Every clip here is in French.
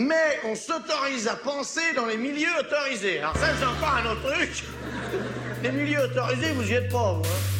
mais on s'autorise à penser dans les milieux autorisés. Alors ça, c'est encore un autre truc. Les milieux autorisés, vous y êtes pas, vous. Hein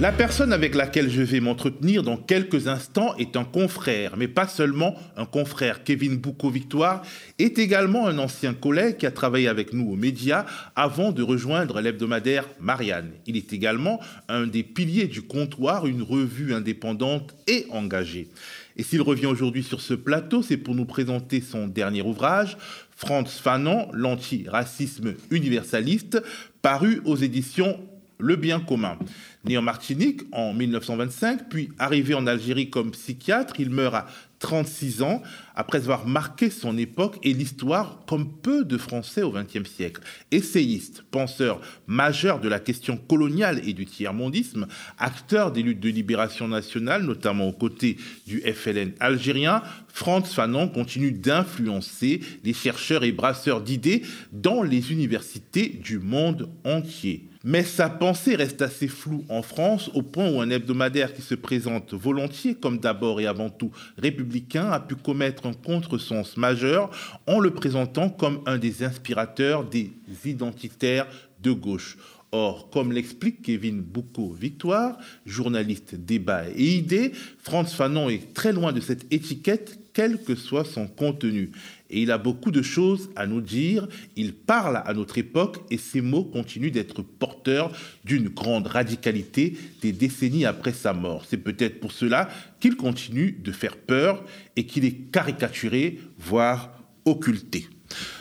La personne avec laquelle je vais m'entretenir dans quelques instants est un confrère, mais pas seulement un confrère. Kevin Boucault-Victoire est également un ancien collègue qui a travaillé avec nous aux médias avant de rejoindre l'hebdomadaire Marianne. Il est également un des piliers du comptoir, une revue indépendante et engagée. Et s'il revient aujourd'hui sur ce plateau, c'est pour nous présenter son dernier ouvrage, Franz Fanon, l'antiracisme universaliste, paru aux éditions Le Bien commun. Né en Martinique en 1925, puis arrivé en Algérie comme psychiatre, il meurt à 36 ans après avoir marqué son époque et l'histoire comme peu de Français au XXe siècle. Essayiste, penseur majeur de la question coloniale et du tiers-mondisme, acteur des luttes de libération nationale, notamment aux côtés du FLN algérien, Franz Fanon continue d'influencer les chercheurs et brasseurs d'idées dans les universités du monde entier. Mais sa pensée reste assez floue en France au point où un hebdomadaire qui se présente volontiers comme d'abord et avant tout républicain a pu commettre un contresens majeur en le présentant comme un des inspirateurs des identitaires de gauche. Or, comme l'explique Kevin Boucault-Victoire, journaliste débat et idées, Franz Fanon est très loin de cette étiquette, quel que soit son contenu et il a beaucoup de choses à nous dire. Il parle à notre époque et ses mots continuent d'être porteurs d'une grande radicalité des décennies après sa mort. C'est peut-être pour cela qu'il continue de faire peur et qu'il est caricaturé, voire occulté.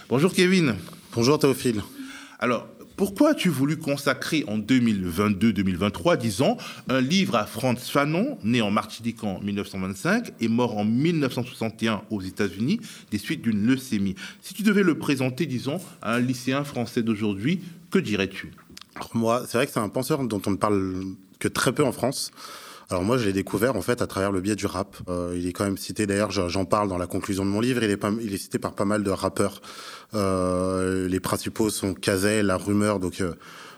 Bonjour Kevin. Bonjour Théophile. Alors, pourquoi as-tu voulu consacrer en 2022-2023, disons, un livre à Franz Fanon, né en Martinique en 1925 et mort en 1961 aux États-Unis des suites d'une leucémie? Si tu devais le présenter, disons, à un lycéen français d'aujourd'hui, que dirais-tu? Moi, c'est vrai que c'est un penseur dont on ne parle que très peu en France. Alors moi, je l'ai découvert en fait à travers le biais du rap. Euh, il est quand même cité, d'ailleurs, j'en parle dans la conclusion de mon livre. Il est, pas, il est cité par pas mal de rappeurs. Euh, les principaux sont Kazay, La Rumeur, donc euh,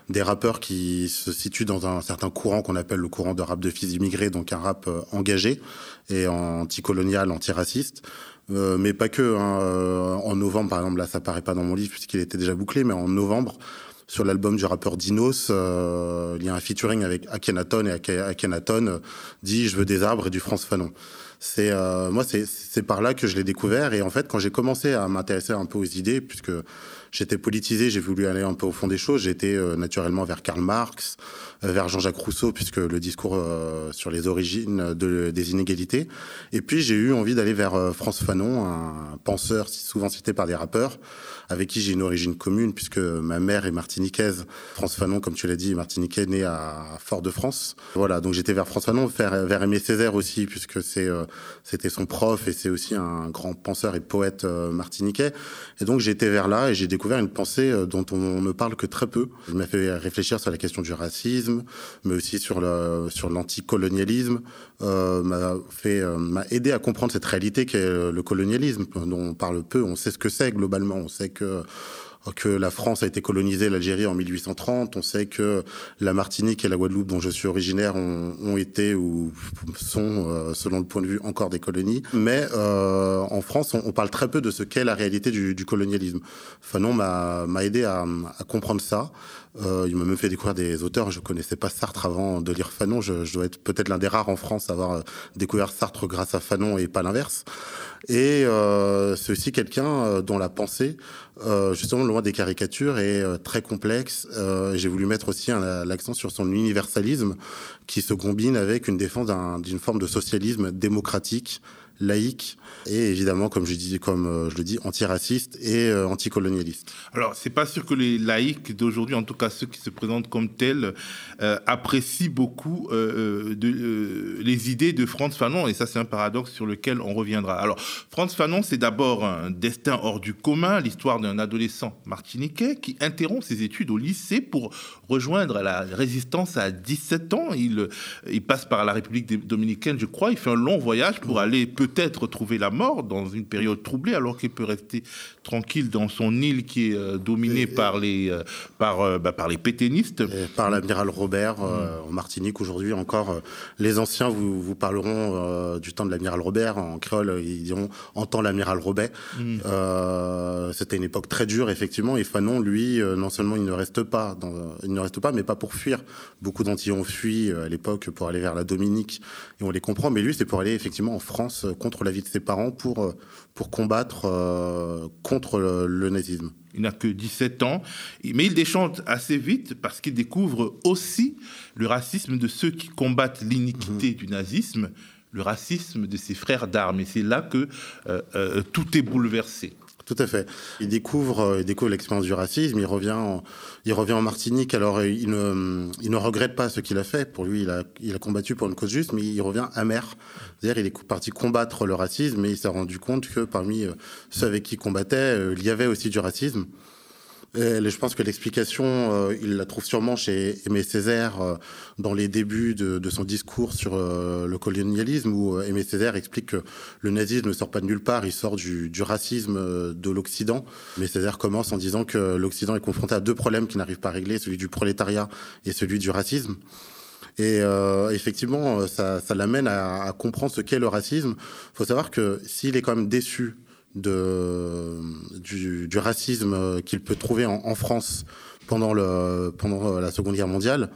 des rappeurs qui se situent dans un certain courant qu'on appelle le courant de rap de fils immigrés, donc un rap euh, engagé et anticolonial, antiraciste. Euh, mais pas que. Hein. En novembre, par exemple, là, ça paraît pas dans mon livre puisqu'il était déjà bouclé, mais en novembre, sur l'album du rappeur Dinos, euh, il y a un featuring avec Akhenaton et Akhenaton euh, dit je veux des arbres et du France Fanon. C'est euh, moi c'est par là que je l'ai découvert et en fait quand j'ai commencé à m'intéresser un peu aux idées puisque j'étais politisé, j'ai voulu aller un peu au fond des choses, j'étais naturellement vers Karl Marx, vers Jean-Jacques Rousseau puisque le discours sur les origines de, des inégalités et puis j'ai eu envie d'aller vers France Fanon, un penseur souvent cité par des rappeurs avec qui j'ai une origine commune, puisque ma mère est martiniquaise. France Fanon, comme tu l'as dit, est martiniquais, né à Fort-de-France. Voilà, donc j'étais vers France Fanon, vers, vers Aimé Césaire aussi, puisque c'est euh, c'était son prof et c'est aussi un grand penseur et poète euh, martiniquais. Et donc j'étais vers là et j'ai découvert une pensée euh, dont on ne parle que très peu. Il m'a fait réfléchir sur la question du racisme, mais aussi sur sur l'anticolonialisme. Euh, m'a fait m'a aidé à comprendre cette réalité qu'est le colonialisme, dont on parle peu. On sait ce que c'est globalement. On sait que que la France a été colonisée, l'Algérie en 1830. On sait que la Martinique et la Guadeloupe, dont je suis originaire, ont, été ou sont, euh, selon le point de vue, encore des colonies. Mais euh, en France, on, parle très peu de ce qu'est la réalité du, colonialisme. Fanon m'a aidé à, à, comprendre ça. Euh, il m'a même fait découvrir des auteurs. Je connaissais pas Sartre avant de lire Fanon. Je, je dois être peut-être l'un des rares en France à avoir euh, découvert Sartre grâce à Fanon et pas l'inverse. Et euh, c'est aussi quelqu'un euh, dont la pensée, justement des caricatures, est euh, très complexe. J'ai voulu mettre aussi l'accent sur son universalisme qui se combine avec une défense d'une forme de socialisme démocratique laïque et évidemment, comme je dis, comme euh, je le dis, antiraciste et euh, anticolonialiste. Alors, c'est pas sûr que les laïcs d'aujourd'hui, en tout cas ceux qui se présentent comme tels, euh, apprécient beaucoup de, les idées de Franz Fanon, et ça, c'est un paradoxe sur lequel on reviendra. Alors, Franz Fanon, c'est d'abord un destin hors du commun, l'histoire d'un adolescent martiniquais qui interrompt ses études au lycée pour rejoindre la résistance à 17 ans. Il, il passe par la République dominicaine, je crois. Il fait un long voyage pour aller peut peut-être trouver la mort dans une période troublée, alors qu'il peut rester tranquille dans son île qui est dominée par les, par, bah, par les pétainistes. par l'amiral Robert mm. en Martinique aujourd'hui encore. les anciens vous, vous parleront du temps de l'amiral Robert. En créole, ils diront « en temps l'amiral Robert mm. C'était une époque très dure, effectivement. Et Fanon, lui, non seulement il ne reste pas, dans, il ne reste pas, mais pas pour fuir. Beaucoup d'Antillais ont fui à l'époque pour aller vers la Dominique, et on les comprend. Mais lui, c'est pour aller effectivement en France contre la vie de ses parents, pour, pour combattre contre le, nazisme. Il n'a que 17 ans, mais il déchante assez vite parce qu'il découvre aussi le racisme de ceux qui combattent l'iniquité mhm. du nazisme, le racisme de ses frères d'armes. Et c'est là que euh, euh, tout est bouleversé. Tout à fait. Il découvre, euh, il découvre l'expérience du racisme. Il revient, en, il revient en Martinique. Alors, il ne, il ne regrette pas ce qu'il a fait. Pour lui, il a, il a combattu pour une cause juste, mais il revient amer. C'est-à-dire, il est parti combattre le racisme, mais il s'est rendu compte que parmi ceux avec qui il combattait, il y avait aussi du racisme je pense que l'explication, euh, il la trouve sûrement chez Aimé Césaire euh, dans les débuts de, son discours sur euh, le colonialisme, où Aimé Césaire explique que le nazisme ne sort pas de nulle part, il sort du, racisme de l'Occident. Mais Césaire commence en disant que l'Occident est confronté à deux problèmes qui n'arrivent pas à régler, celui du prolétariat et celui du racisme. Et euh, effectivement, ça, ça l'amène à, à, comprendre ce qu'est le racisme. Il faut savoir que s'il est quand même déçu de, du, du racisme qu'il peut trouver en, en, France pendant, le, pendant la Seconde Guerre mondiale.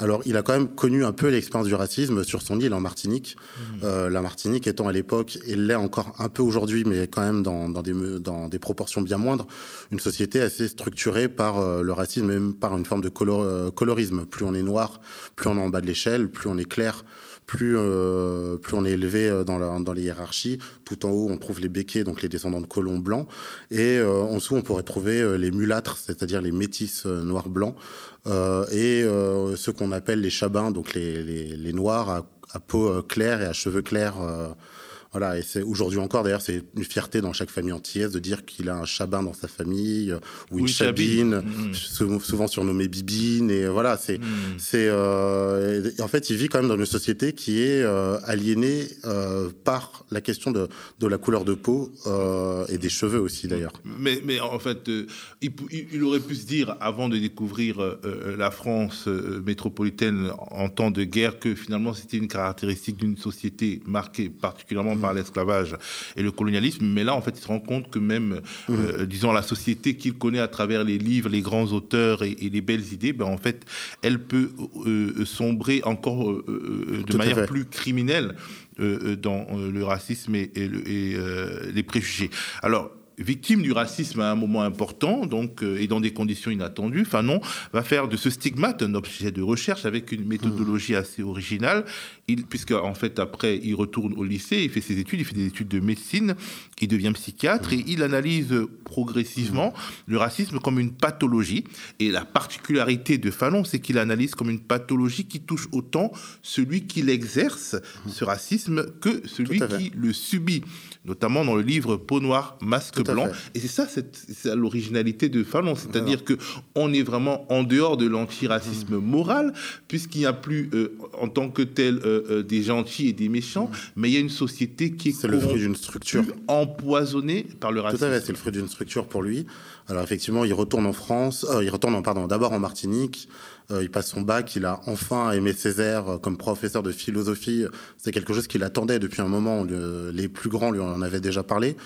Alors, il a quand même connu un peu l'expérience du racisme sur son île en Martinique. Mmh. Euh, la Martinique étant à l'époque, et l'est encore un peu aujourd'hui, mais quand même dans, dans, des, dans des proportions bien moindres, une société assez structurée par euh, le racisme, même par une forme de color, euh, colorisme. Plus on est noir, plus on est en bas de l'échelle, plus on est clair, plus, euh, plus on est élevé euh, dans, les hiérarchies. Tout en haut, on trouve les béquets, donc les descendants de colons blancs. Et euh, en dessous, on pourrait trouver les mulâtres, c'est-à-dire les métis noirs-blancs. et ceux qu'on appelle les chabins, donc les, noirs à, peau claire et à cheveux clairs voilà, et c'est aujourd'hui encore, d'ailleurs, c'est une fierté dans chaque famille antillaise de dire qu'il a un chabin dans sa famille euh, ou une chabine, mmh. souvent surnommée bibine. Et voilà, c'est, mmh. c'est, euh, en fait, il vit quand même dans une société qui est euh, aliénée euh, par la question de, de la couleur de peau et des cheveux aussi, d'ailleurs. Mais, mais en fait, il, il, aurait pu se dire avant de découvrir la France métropolitaine en temps de guerre que finalement c'était une caractéristique d'une société marquée particulièrement par l'esclavage et le colonialisme, mais là, en fait, il se rend compte que même, mmh. euh, disons, la société qu'il connaît à travers les livres, les grands auteurs et, et les belles idées, ben, en fait, elle peut euh, sombrer encore euh, euh de manière plus criminelle euh, dans le racisme et, et, le, et les préjugés. Alors, victime du racisme à un moment important, donc euh, et dans des conditions inattendues, Fanon va faire de ce stigmate un objet de recherche avec une méthodologie assez originale. Il, puisque en fait après il retourne au lycée, il fait ses études, il fait des études de médecine, il devient psychiatre et il analyse progressivement le racisme comme une pathologie. Et la particularité de Fanon, c'est qu'il analyse comme une pathologie qui touche autant celui qui l'exerce, ce racisme, que celui qui le subit, notamment dans le livre Peau noire, masque blanc. Et c'est ça, c'est l'originalité de Fanon, c'est-à-dire que on est vraiment en dehors de l'antiracisme mmh. moral, puisqu'il n'y a plus euh, en tant que tel euh, euh, des gentils et des méchants, mmh. mais il y a une société qui est, est le fruit d'une structure empoisonnée par le racisme. Tout à fait, c'est le fruit d'une structure pour lui. Alors effectivement, il retourne en France, euh, il retourne, pardon, d'abord en Martinique. Euh, il passe son bac, il a enfin aimé Césaire euh, comme professeur de philosophie. C'est quelque chose qu'il attendait depuis un moment. Le, les plus grands lui en avaient déjà parlé.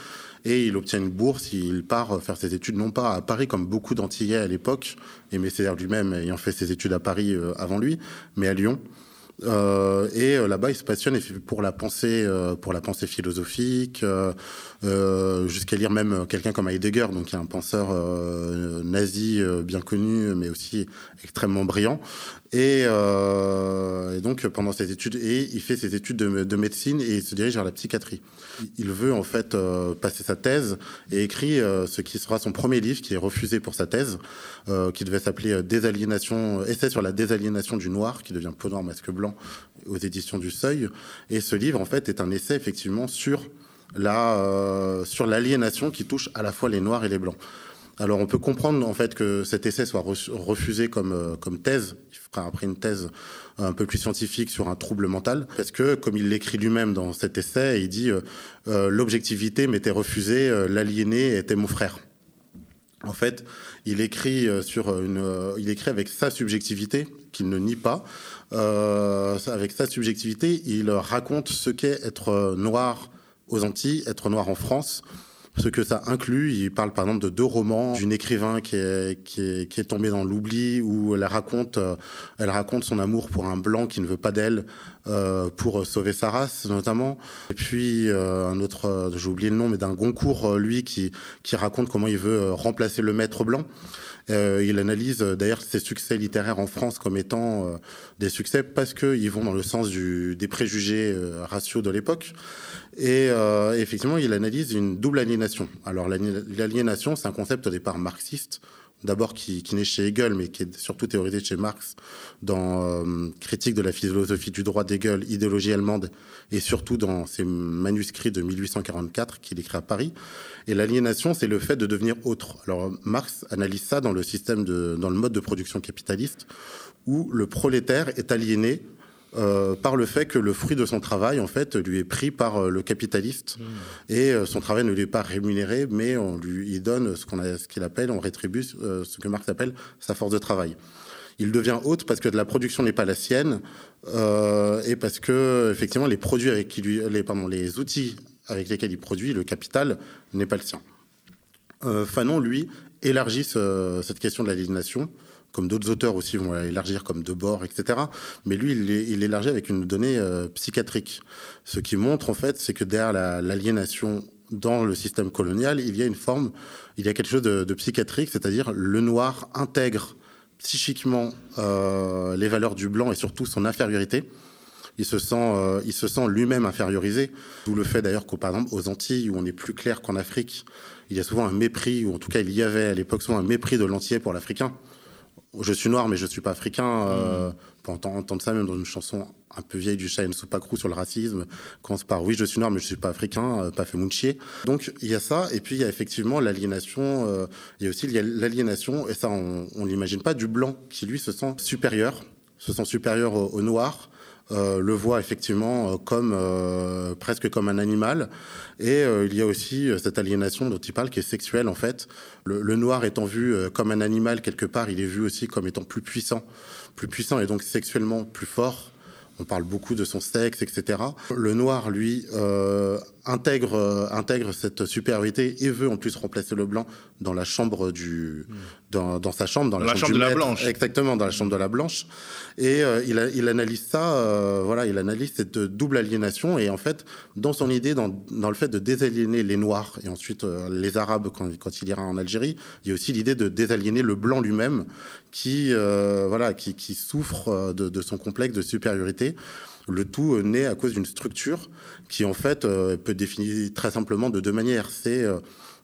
Et il obtient une bourse, il part faire ses études, non pas à Paris comme beaucoup d'Antillais à l'époque, Aimé Césaire lui-même ayant fait ses études à Paris euh, avant lui, mais à Lyon. Euh, et euh, là-bas, il se passionne pour la pensée, euh, pour la pensée philosophique, jusqu'à lire même quelqu'un comme Heidegger, donc un penseur nazi bien connu, mais aussi extrêmement brillant. Et, euh, et, donc pendant ses études, il fait ses études de, de, médecine et il se dirige vers la psychiatrie. Il veut en fait euh, passer sa thèse et écrit euh, ce qui sera son premier livre, qui est refusé pour sa thèse, qui devait s'appeler Désaliénation, essai sur la désaliénation du noir, qui devient peau noir masque blanc aux éditions du Seuil. Et ce livre en fait est un essai effectivement sur la sur l'aliénation qui touche à la fois les noirs et les blancs. Alors on peut comprendre en fait que cet essai soit refusé comme, comme thèse, il fera après une thèse un peu plus scientifique sur un trouble mental, parce que, comme il l'écrit lui-même dans cet essai, il dit euh, l'objectivité m'était refusée, l'aliéné était mon frère. En fait, il écrit sur une, il écrit avec sa subjectivité qu'il ne nie pas. avec sa subjectivité, il raconte ce qu'est être noir aux Antilles, être noir en France, ce que ça inclut. Il parle par exemple de deux romans d'une écrivain qui est, tombée dans l'oubli, où elle raconte, euh, elle raconte son amour pour un blanc qui ne veut pas d'elle, euh, pour sauver sa race notamment. Et puis euh, un autre, euh, j'ai oublié le nom, mais d'un Goncourt, lui, qui raconte comment il veut remplacer le maître blanc. Euh, il analyse d'ailleurs ses succès littéraires en France comme étant euh, des succès parce qu'ils vont dans le sens du, des préjugés euh, raciaux de l'époque. Et effectivement, il analyse une double aliénation. Alors l'aliénation, c'est un concept au départ marxiste, d'abord qui, naît chez Hegel, mais qui est surtout théorisé chez Marx dans Critique de la philosophie du droit d'Hegel, idéologie allemande, et surtout dans ses manuscrits de 1844 qu'il écrit à Paris. Et l'aliénation, c'est le fait de devenir autre. Alors Marx analyse ça dans le système de, dans le mode de production capitaliste, où le prolétaire est aliéné euh, par le fait que le fruit de son travail, en fait, lui est pris par euh, le capitaliste mmh. et euh, son travail ne lui est pas rémunéré, mais on lui il donne ce qu'on ce qu'il appelle, on rétribue ce que Marx appelle sa force de travail. Il devient hôte parce que la production n'est pas la sienne et parce que effectivement les produits avec qui lui, les, pardon, les outils avec lesquels il produit, le capital, n'est pas le sien. Fanon, lui, élargit cette question de l'aliénation, comme d'autres auteurs aussi vont élargir, comme Debord, etc. Mais lui, il, élargit avec une donnée euh, psychiatrique. Ce qui montre, en fait, c'est que derrière l'aliénation dans le système colonial, il y a une forme, il y a quelque chose de, psychiatrique, c'est-à-dire le noir intègre psychiquement euh, les valeurs du blanc et surtout son infériorité il se sent, euh, il se sent lui-même infériorisé. D'où le fait d'ailleurs qu'au par exemple aux Antilles, où on est plus clair qu'en Afrique, il y a souvent un mépris, ou en tout cas il y avait à l'époque souvent un mépris de l'antillais pour l'Africain. Je suis noir, mais je suis pas africain. Euh, mmh. On peut entendre ça même dans une chanson un peu vieille du Cheyenne Soupacrou sur le racisme, quand se part oui, je suis noir, mais je suis pas africain, euh, pas fait mounchier. Donc il y a ça, et puis il y a effectivement l'aliénation. Euh, il y a aussi l'aliénation, et ça on, on l'imagine pas, du blanc qui lui se sent supérieur, se sent supérieur au, au noir euh, le voit effectivement euh, comme euh, presque comme un animal. Et il y a aussi cette aliénation dont il parle qui est sexuelle en fait. Le, le, noir étant vu comme un animal quelque part, il est vu aussi comme étant plus puissant, plus puissant et donc sexuellement plus fort. On parle beaucoup de son sexe, etc. Le noir, lui, intègre, euh, intègre cette supériorité et veut en plus remplacer le blanc dans la chambre du, dans, dans sa chambre, dans, la, chambre, de la blanche. Exactement, dans la chambre de la blanche. Et euh, il, a, il analyse ça, euh, voilà, il analyse cette double aliénation et en fait, dans son idée, dans, dans le fait de désaliéner les noirs et ensuite les arabes quand, quand il ira en Algérie, il y a aussi l'idée de désaliéner le blanc lui-même qui, voilà, qui, qui souffre de, de son complexe de supériorité. Le tout naît à cause d'une structure qui, en fait, peut définir très simplement de deux manières. C'est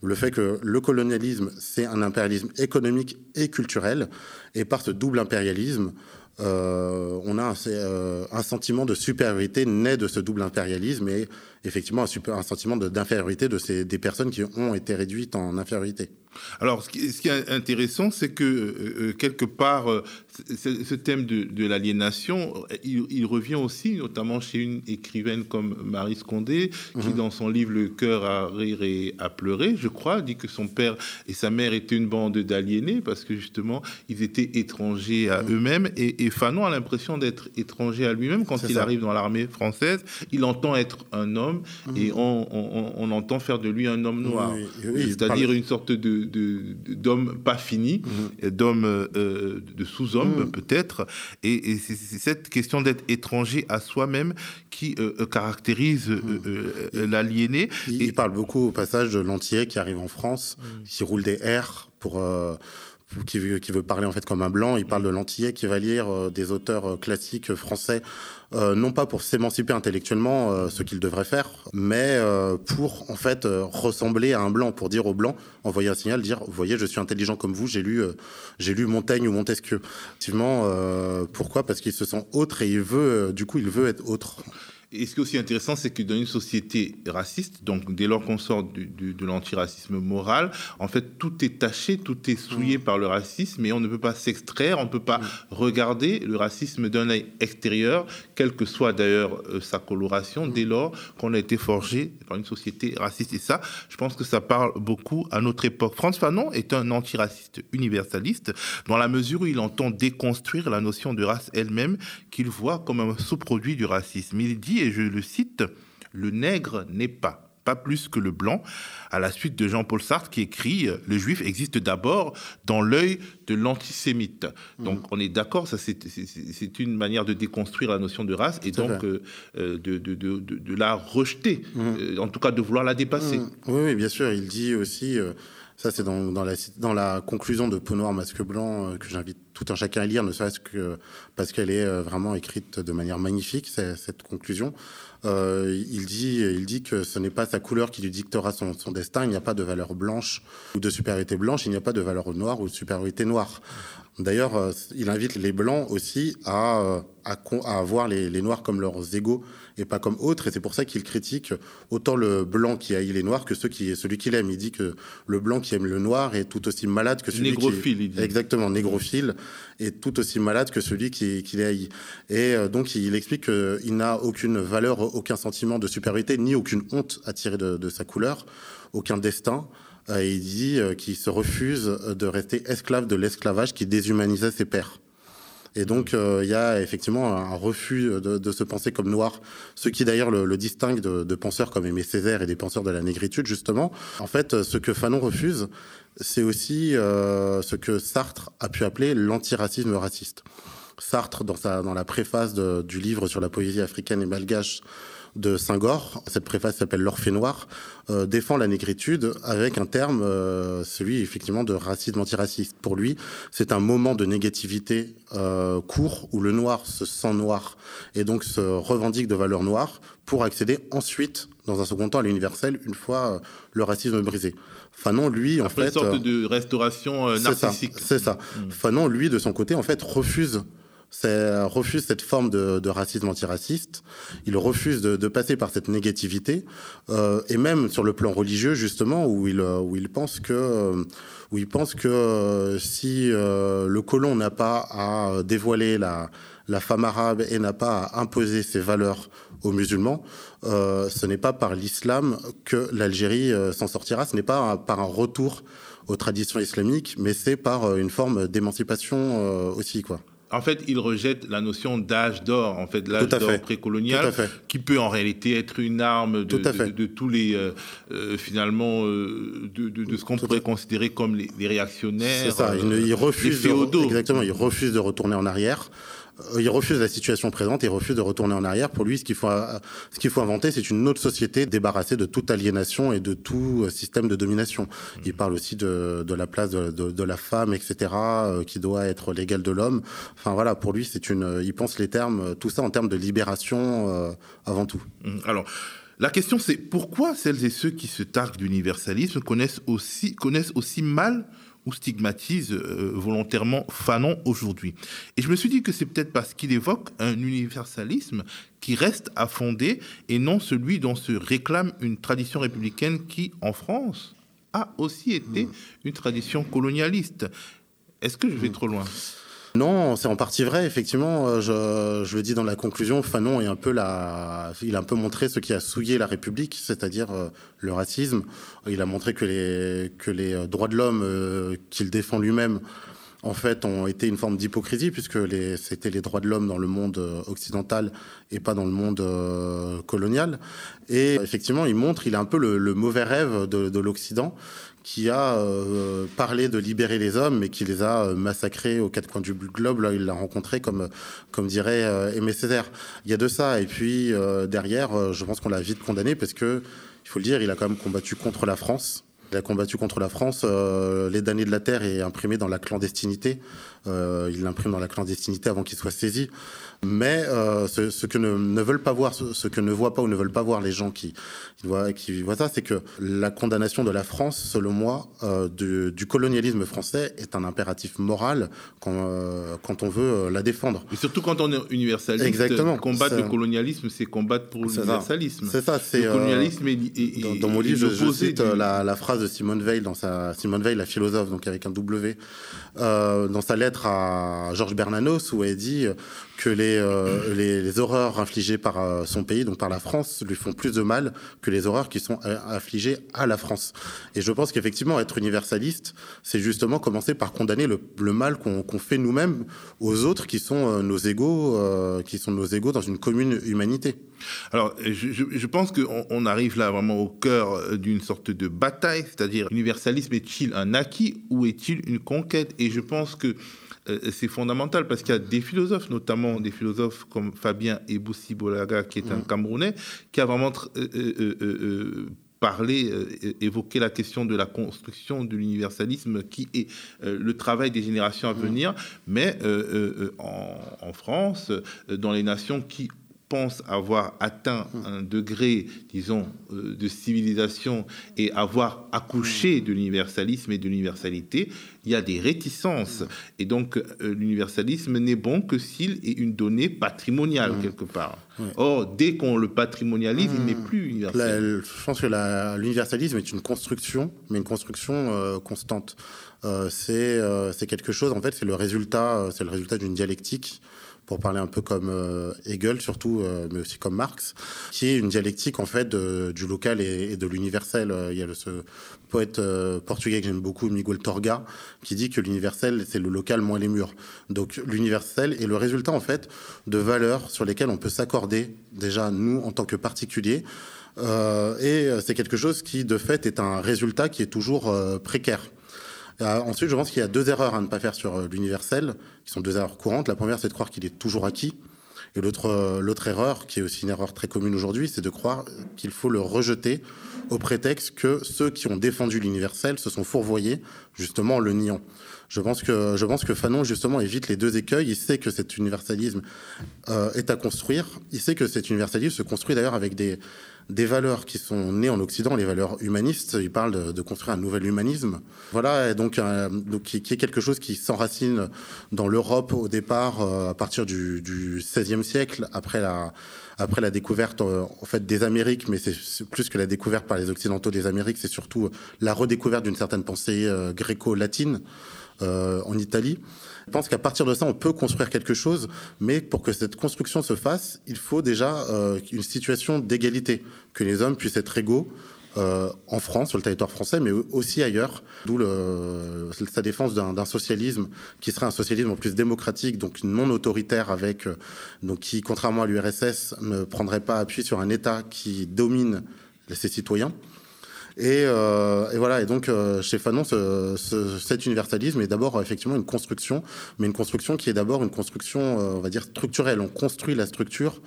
le fait que le colonialisme, c'est un impérialisme économique et culturel, et par ce double impérialisme, euh, on a un, euh, sentiment de supériorité né de ce double impérialisme et effectivement un, sentiment d'infériorité de, des personnes qui ont été réduites en infériorité. Alors, ce qui, ce qui est intéressant, c'est que euh, euh quelque part, euh, ce thème de, de l'aliénation, il, il, revient aussi, notamment chez une écrivaine comme Marie Scondé, qui, mmh. dans son livre Le cœur à rire et à pleurer, je crois, dit que son père et sa mère étaient une bande d'aliénés parce que justement, ils étaient étrangers à mmh. eux-mêmes. Et, et, Fanon a l'impression d'être étranger à lui-même quand il ça. arrive dans l'armée française. Il entend être un homme mmh. et on, on, on, entend faire de lui un homme noir, oui, oui, c'est-à-dire une sorte de d'hommes pas finis, mmh. d'hommes euh, de sous-hommes mmh. peut-être. Et, et c'est cette question d'être étranger à soi-même qui euh, euh caractérise mmh. euh, l'aliéné. Il, et... il, parle beaucoup au passage de l'antillais qui arrive en France, qui roule des airs pour qui veut, parler en fait comme un blanc. Il parle de l'antillais qui va lire euh, des auteurs euh, classiques français, euh, non pas pour s'émanciper intellectuellement, ce qu'il devrait faire, mais pour en fait ressembler à un blanc, pour dire au blanc, envoyer un signal, dire, vous voyez, je suis intelligent comme vous, j'ai lu, j'ai lu Montaigne ou Montesquieu. Effectivement, pourquoi? Parce qu'il se sent autre et il veut, du coup, il veut être autre. Et ce qui est aussi intéressant, c'est que dans une société raciste, donc dès lors qu'on sort du, de l'antiracisme moral, en fait, tout est taché, tout est souillé mm. par le racisme, et on ne peut pas s'extraire, on ne peut pas mm. regarder le racisme d'un œil extérieur, quelle que soit d'ailleurs euh, sa coloration, dès lors qu'on a été forgé par une société raciste. Et ça, je pense que ça parle beaucoup à notre époque. Franz Fanon est un antiraciste universaliste, dans la mesure où il entend déconstruire la notion de race elle-même, qu'il voit comme un sous-produit du racisme. Il dit et je le cite, le nègre n'est pas pas plus que le blanc, à la suite de Jean-Paul Sartre qui écrit Le juif existe d'abord dans l'œil de l'antisémite. Donc mmh. on est d'accord, ça c'est une manière de déconstruire la notion de race et donc euh, euh, de, de, de, de, la rejeter, mmh. euh, en tout cas de vouloir la dépasser. Mmh. Oui, oui, bien sûr, il dit aussi. Ça, c'est dans, la, conclusion de Peau noire, masque blanc, que j'invite tout un chacun à lire, ne serait-ce que parce qu'elle est vraiment écrite de manière magnifique, cette conclusion. Euh, il, dit, il dit que ce n'est pas sa couleur qui lui dictera son, destin. Il n'y a pas de valeur blanche ou de supériorité blanche. Il n'y a pas de valeur noire ou de supériorité noire. D'ailleurs, euh, il invite les blancs aussi à, euh, à, à voir les, les, noirs comme leurs égaux et pas comme autres. Et c'est pour ça qu'il critique autant le blanc qui haït les noirs que ceux qui, celui qu'il aime. Il dit que le blanc qui aime le noir est tout aussi malade que celui négrophile, qui... Il dit. Exactement, négrophile, est tout aussi malade que celui qui, qui les haït. Et donc, il explique qu'il n'a aucune valeur, aucun sentiment de supériorité, ni aucune honte à tirer de, de sa couleur, aucun destin. Euh, il dit euh, qu'il se refuse de rester esclave de l'esclavage qui déshumanisait ses pères. Et donc, euh, il y a effectivement un refus de, se penser comme noir, ce qui d'ailleurs le, distingue de, penseurs comme Aimé Césaire et des penseurs de la négritude, justement. En fait, ce que Fanon refuse, c'est aussi ce que Sartre a pu appeler l'antiracisme raciste. Sartre, dans, sa, dans la préface du livre sur la poésie africaine et malgache, de Senghor, cette préface s'appelle L'Orphée Noir, euh, défend la négritude avec un terme, euh, celui effectivement de racisme antiraciste. Pour lui, c'est un moment de négativité euh, court où le noir se sent noir et donc se revendique de valeur noire pour accéder ensuite, dans un second temps, à l'universel une fois le racisme brisé. Fanon, lui, en fait, une sorte de restauration narcissique. C'est ça. Hmm. Fanon, lui, de son côté, en fait, refuse refuse cette forme de, de racisme antiraciste. Il refuse de, de, passer par cette négativité, euh, et même sur le plan religieux justement, où il où il pense que où il pense que euh, si euh, le colon n'a pas à dévoiler la la femme arabe et n'a pas à imposer ses valeurs aux musulmans, euh, ce n'est pas par l'islam que l'Algérie euh, s'en sortira, ce n'est pas par un retour aux traditions islamiques, mais c'est par une forme d'émancipation aussi, quoi en fait, il rejette la notion d'âge d'or, en fait, l'âge d'or précolonial, qui peut en réalité être une arme de, tous les, euh, euh, finalement, euh, de, ce qu'on pourrait considérer comme les, réactionnaires. C'est ça, il, refuse exactement, il refuse de retourner en arrière. Euh, il refuse la situation présente et refuse de retourner en arrière. Pour lui, ce qu'il faut, ce qu'il faut inventer, c'est une autre société débarrassée de toute aliénation et de tout système de domination. Il parle aussi de, de la place de, de, de, la femme, etc., euh, qui doit être l'égale de l'homme. Enfin voilà, pour lui, c'est une, il pense les termes, tout ça en termes de libération euh, avant tout. Mmh. Alors. La question c'est pourquoi celles et ceux qui se targuent d'universalisme connaissent aussi, connaissent aussi mal ou stigmatise euh, volontairement Fanon aujourd'hui. Et je me suis dit que c'est peut-être parce qu'il évoque un universalisme qui reste à fonder et non celui dont se réclame une tradition républicaine qui, en France, a aussi été une tradition colonialiste. Est-ce que je vais trop loin? Non, c'est en partie vrai. Effectivement, euh, je, je, le dis dans la conclusion, Fanon est un peu la, il a un peu montré ce qui a souillé la République, c'est-à-dire euh, le racisme. Il a montré que les que les euh, droits de l'homme qu'il défend lui-même en fait, ont été une forme d'hypocrisie puisque c'était les droits de l'homme dans le monde occidental et pas dans le monde colonial. Et effectivement, il montre, il a un peu le, mauvais rêve de, de l'Occident qui a euh, parlé de libérer les hommes, mais qui les a euh, massacrés aux quatre coins du globe. Là, il l'a rencontré, comme, comme dirait euh, Aimé Césaire. Il y a de ça. Et puis, derrière, je pense qu'on l'a vite condamné parce que, il faut le dire, il a quand même combattu contre la France. Il a combattu contre la France. les damnés de la terre est imprimé dans la clandestinité. il l'imprime dans la clandestinité avant qu'il soit saisi. Mais ce, que ne, veulent pas voir, ce, que ne voient pas ou ne veulent pas voir les gens qui, voient, qui voient ça, c'est que la condamnation de la France, selon moi, du, colonialisme français est un impératif moral quand, quand on veut la défendre. Et surtout quand on est universaliste. Exactement. Combattre le colonialisme, c'est combattre pour l'universalisme. C'est ça. C'est le colonialisme est, dans, dans, mon livre, je, cite la, la, phrase de Simone Veil dans sa Simone Veil, la philosophe, donc avec un W, euh, dans sa lettre à Georges Bernanos, où elle dit que les, euh, les, les, horreurs infligées par euh, son pays, donc par la France, lui font plus de mal que les horreurs qui sont euh, infligées à la France. Et je pense qu'effectivement, être universaliste, c'est justement commencer par condamner le, mal qu'on fait nous-mêmes aux autres qui sont nos égaux, qui sont nos égaux dans une commune humanité. Alors, je, pense qu'on on arrive là vraiment au cœur d'une sorte de bataille, c'est-à-dire l'universalisme est-il un acquis ou est-il une conquête? Et je pense que euh, c'est fondamental parce qu'il y a des philosophes, notamment des philosophes comme Fabien Eboussi Bolaga, qui est un mm. Camerounais, qui a vraiment euh, euh, parlé, évoqué la question de la construction de l'universalisme qui est le travail des générations à mm. venir, mais en, en, France, dans les nations qui pense avoir atteint un degré, disons, euh, de civilisation et avoir accouché de l'universalisme et de l'universalité, il y a des réticences. Et donc, euh, l'universalisme n'est bon que s'il est une donnée patrimoniale, quelque part. Or, dès qu'on le patrimonialise, il n'est plus universel. je pense que l'universalisme est une construction, mais une construction euh, constante. c'est quelque chose, en fait, c'est le résultat, c'est le résultat d'une dialectique pour parler un peu comme euh, Hegel surtout, euh, mais aussi comme Marx, qui est une dialectique en fait du local et, de l'universel. Euh, il y a ce poète portugais que j'aime beaucoup, Miguel Torga, qui dit que l'universel c'est le local moins les murs. Donc l'universel est le résultat en fait de valeurs sur lesquelles on peut s'accorder déjà nous en tant que particuliers. et c'est quelque chose qui de fait est un résultat qui est toujours précaire. Euh, ensuite, je pense qu'il y a deux erreurs à ne pas faire sur euh, l'universel, qui sont deux erreurs courantes. La première, c'est de croire qu'il est toujours acquis. Et l'autre, euh, erreur, qui est aussi une erreur très commune aujourd'hui, c'est de croire qu'il faut le rejeter au prétexte que ceux qui ont défendu l'universel se sont fourvoyés, justement, en le niant. Je pense que Fanon, justement, évite les deux écueils. Il sait que cet universalisme est à construire. Il sait que cet universalisme se construit d'ailleurs avec des, des valeurs qui sont nées en Occident, les valeurs humanistes. Il parle de, construire un nouvel humanisme. Voilà, donc, euh, qui, est quelque chose qui s'enracine dans l'Europe au départ, euh, à partir du, XVIe siècle, après la, après la découverte euh, en fait des Amériques, mais c'est plus que la découverte par les Occidentaux des Amériques, c'est surtout la redécouverte d'une certaine pensée gréco-latine en Italie. Je pense qu'à partir de ça, on peut construire quelque chose, mais pour que cette construction se fasse, il faut déjà euh, une situation d'égalité, que les hommes puissent être égaux. Euh, en France, sur le territoire français, mais aussi ailleurs, d'où sa défense d'un socialisme qui serait un socialisme en plus démocratique, donc non autoritaire, avec euh, donc qui, contrairement à l'URSS, ne prendrait pas appui sur un État qui domine ses citoyens. Et, euh, et, voilà. Et donc, euh, chez Fanon, ce, ce, cet universalisme est d'abord effectivement une construction, mais une construction qui est d'abord une construction, euh, on va dire structurelle. On construit la structure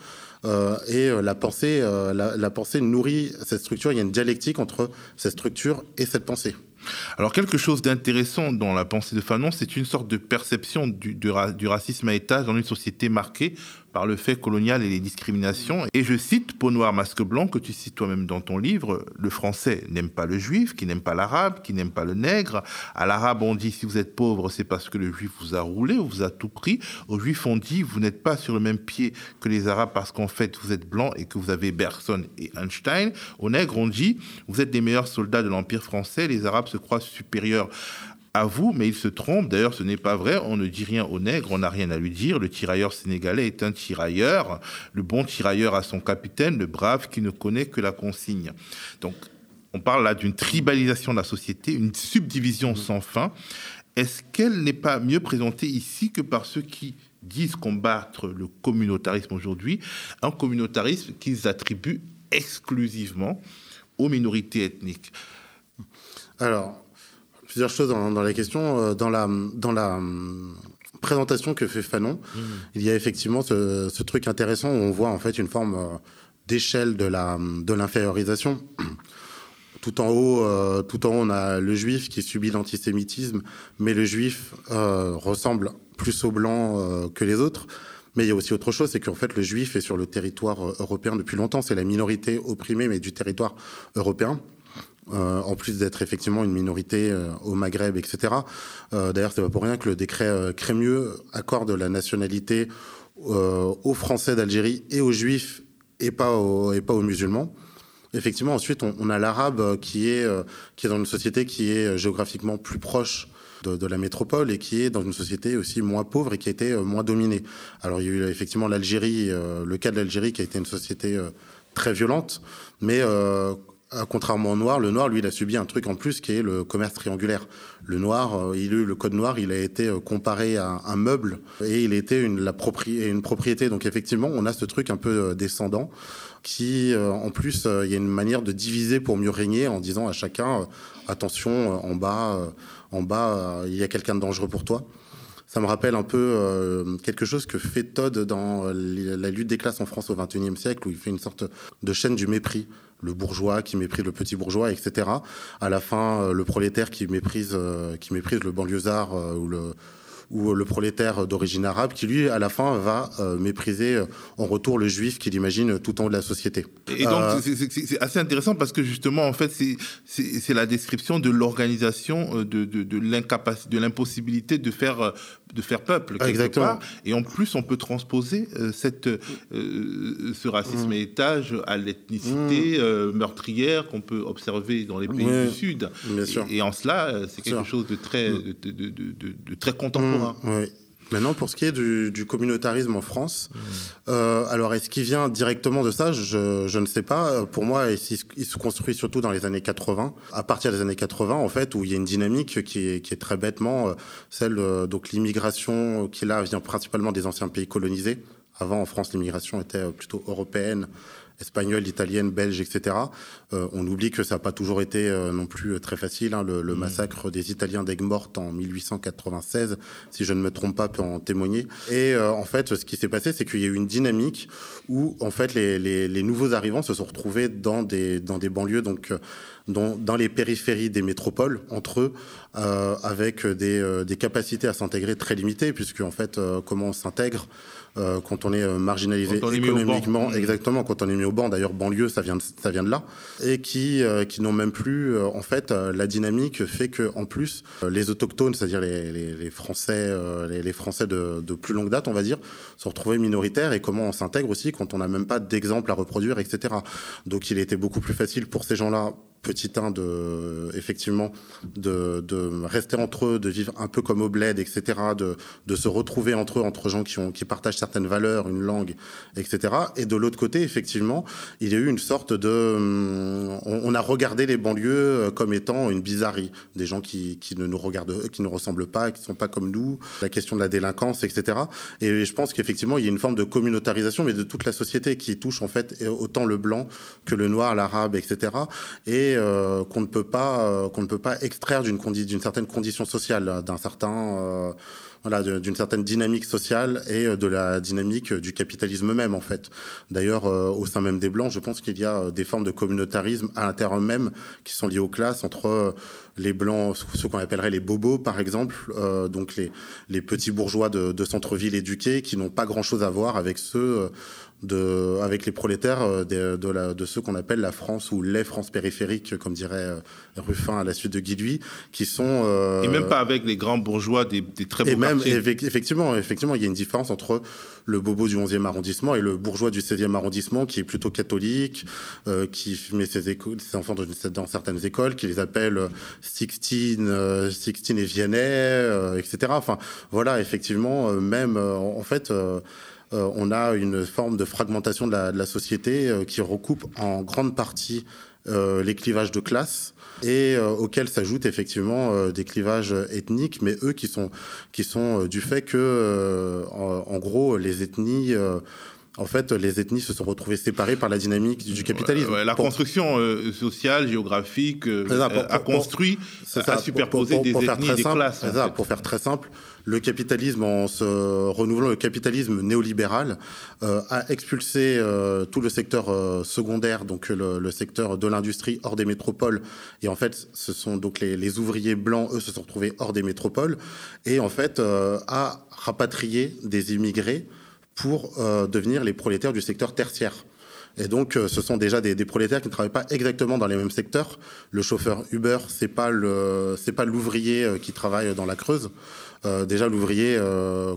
et la pensée, la, pensée nourrit cette structure. Il y a une dialectique entre cette structure et cette pensée. Alors quelque chose d'intéressant dans la pensée de Fanon, c'est une sorte de perception du racisme à étage dans une société marquée par le fait colonial et les discriminations. Et je cite Peau noire, masque blanc, que tu cites toi-même dans ton livre, le français n'aime pas le juif, qui n'aime pas l'arabe, qui n'aime pas le nègre. À l'arabe, on dit si vous êtes pauvre, c'est parce que le juif vous a roulé ou vous a tout pris. Aux juifs, on dit vous n'êtes pas sur le même pied que les arabes parce qu'en fait, vous êtes blanc et que vous avez Bergson et Einstein. Aux nègres, on dit vous êtes des meilleurs soldats de l'Empire français, les arabes se croient supérieurs à vous, mais il se trompe. D'ailleurs, ce n'est pas vrai. On ne dit rien au nègre, on n'a rien à lui dire. Le tirailleur sénégalais est un tirailleur. Le bon tirailleur a son capitaine, le brave qui ne connaît que la consigne. Donc, on parle là d'une tribalisation de la société, une subdivision sans fin. Est-ce qu'elle n'est pas mieux présentée ici que par ceux qui disent combattre le communautarisme aujourd'hui, un communautarisme qu'ils attribuent exclusivement aux minorités ethniques? Alors, plusieurs choses dans, dans la question. Euh, dans la, dans la hum, présentation que fait Fanon, mmh. il y a effectivement ce, ce, truc intéressant où on voit en fait une forme euh, d'échelle de la de l'infériorisation. tout en haut, tout en haut, on a le juif qui subit l'antisémitisme, mais le juif ressemble plus au blanc que les autres. Mais il y a aussi autre chose, c'est qu'en fait, le juif est sur le territoire européen depuis longtemps. C'est la minorité opprimée, mais du territoire européen. Euh, en plus d'être effectivement une minorité euh, au Maghreb, etc. Euh, D'ailleurs, c'est pas pour rien que le décret euh, Crémieux accorde la nationalité aux Français d'Algérie et aux Juifs et pas aux, musulmans. Effectivement, ensuite, on, a l'arabe qui est dans une société qui est géographiquement plus proche de, de, la métropole et qui est dans une société aussi moins pauvre et qui a été moins dominée. Alors, il y a eu effectivement l'Algérie, le cas de l'Algérie qui a été une société très violente, mais contrairement au noir, le noir, lui, il a subi un truc en plus qui est le commerce triangulaire. Le noir, euh, il le code noir, il a été euh, comparé à un meuble et il était une, la propriété. Donc effectivement, on a ce truc un peu descendant qui, en plus, il y a une manière de diviser pour mieux régner en disant à chacun attention, en bas, en bas, il y a quelqu'un de dangereux pour toi. Ça me rappelle un peu quelque chose que fait Todd dans la lutte des classes en France au XXIe siècle, où il fait une sorte de chaîne du mépris le bourgeois qui méprise le petit bourgeois, etc. À la fin, euh, le prolétaire qui méprise, euh, qui méprise le banlieusard euh, ou le ou le prolétaire d'origine arabe, qui lui, à la fin, va mépriser en retour le juif qu'il imagine tout en haut de la société. Et donc, euh... c'est assez intéressant parce que justement, en fait, c'est la description de l'organisation, de, de, de l'incapacité, de l'impossibilité de faire de faire peuple quelque Exactement. part. Et en plus, on peut transposer euh, cette, euh, ce racisme Mm. héritage à l'ethnicité euh, meurtrière qu'on peut observer dans les pays Oui, du Sud. bien sûr. Et, en cela, euh, c'est quelque sûr. chose de très, Mm. de, de, de, de- de très contemporain. Mmh, oui. Maintenant, pour ce qui est du, du communautarisme en France, Mmh. euh, alors est-ce qu'il vient directement de ça? Je, je ne sais pas. Euh, Pour moi, il, se construit surtout dans les années 80. À partir des années 80, en fait, où il y a une dynamique qui est, qui est très bêtement euh, celle donc l'immigration qui là vient principalement des anciens pays colonisés. Avant, en France, l'immigration était plutôt européenne, espagnole, italienne, belge, etc. Euh, on oublie que ça n'a pas toujours été euh, non plus euh, très facile. hein. Le, le massacre des Italiens d'Aigues-Mortes en 1896, si je ne me trompe pas, peut en témoigner. Et euh, en fait, ce qui s'est passé, c'est qu'il y a eu une dynamique où, en fait, les, les, les nouveaux arrivants se sont retrouvés dans des, dans des banlieues, donc dans, dans les périphéries des métropoles, entre eux, avec des, des capacités à s'intégrer très limitées, puisque en fait, comment on s'intègre euh, quand on est euh, marginalisé Quand on économiquement, Mmh. exactement, quand on est mis au banc. D'ailleurs, banlieue, ça vient de, ça vient de là, et qui euh, qui n'ont même plus, euh, en fait, euh, la dynamique fait que en plus, les autochtones, c'est-à-dire les, les, les Français, euh, les, les Français de, de plus longue date, on va dire, se retrouvaient minoritaires et comment on s'intègre aussi quand on n'a même pas d'exemple à reproduire, etc. Donc, il était beaucoup plus facile pour ces gens-là petit 1 de effectivement de, rester entre eux, de vivre un peu comme au bled, etc., de, se retrouver entre eux, entre gens qui ont qui partagent certaines valeurs, une langue, etc. Et de l'autre côté, effectivement, il y a eu une sorte de hum, on, a regardé les banlieues euh, comme étant une bizarrerie, des gens qui, qui ne nous regardent, qui ne ressemblent pas, qui sont pas comme nous, la question de la délinquance, etc. Et je pense qu'effectivement, il y a une forme de communautarisation, mais de toute la société qui touche en fait autant le blanc que le noir, l'arabe, etc. Et euh, qu'on ne peut pas euh, qu'on ne peut pas extraire d'une certaine condition sociale, d'un certain euh, voilà, d'une certaine dynamique sociale et de la dynamique du capitalisme même en fait. D'ailleurs, au sein même des blancs, je pense qu'il y a des formes de communautarisme à l'intérieur même qui sont liées aux classes entre les blancs, ce qu'on appellerait les bobos par exemple, euh, donc les les petits bourgeois de, de centre-ville éduqués qui n'ont pas grand-chose à voir avec ceux euh, de, avec les prolétaires euh, de, de, la, de ceux qu'on appelle la France ou les France périphériques, comme dirait euh, Ruffin à la suite de Guy Duy, qui sont... euh, Et même pas avec les grands bourgeois des, des très beaux et même, effectivement, effectivement, il y a une différence entre le bobo du 11e arrondissement et le bourgeois du 16e arrondissement qui est plutôt catholique, euh, qui met ses, ses enfants dans, dans certaines écoles, qui les appelle euh, Sixtine, euh, Sixtine et Vianney, euh, etc. Enfin, voilà, effectivement, euh, même, euh, en fait, euh, on a une forme de fragmentation de la, de la société euh, qui recoupe en grande partie euh, les clivages de classe et euh, auxquels s'ajoutent effectivement euh, des clivages ethniques, mais eux qui sont qui sont euh, du fait que euh, en, gros les ethnies en fait, les ethnies se sont retrouvées séparées par la dynamique du capitalisme. la construction euh, sociale, géographique, euh, a construit, a superposé des ethnies, des classes. Pour faire très simple, le capitalisme, en se renouvelant, le capitalisme néolibéral euh, a expulsé tout le secteur secondaire, donc le, secteur de l'industrie hors des métropoles. Et en fait, ce sont donc les, les, ouvriers blancs, eux, se sont retrouvés hors des métropoles, et en fait a rapatrié des immigrés pour euh, devenir les prolétaires du secteur tertiaire. Et donc, euh, ce sont déjà des, des, prolétaires qui ne travaillent pas exactement dans les mêmes secteurs. Le chauffeur Uber, c'est pas le, c'est pas l'ouvrier euh, qui travaille dans la Creuse. Euh, déjà, l'ouvrier,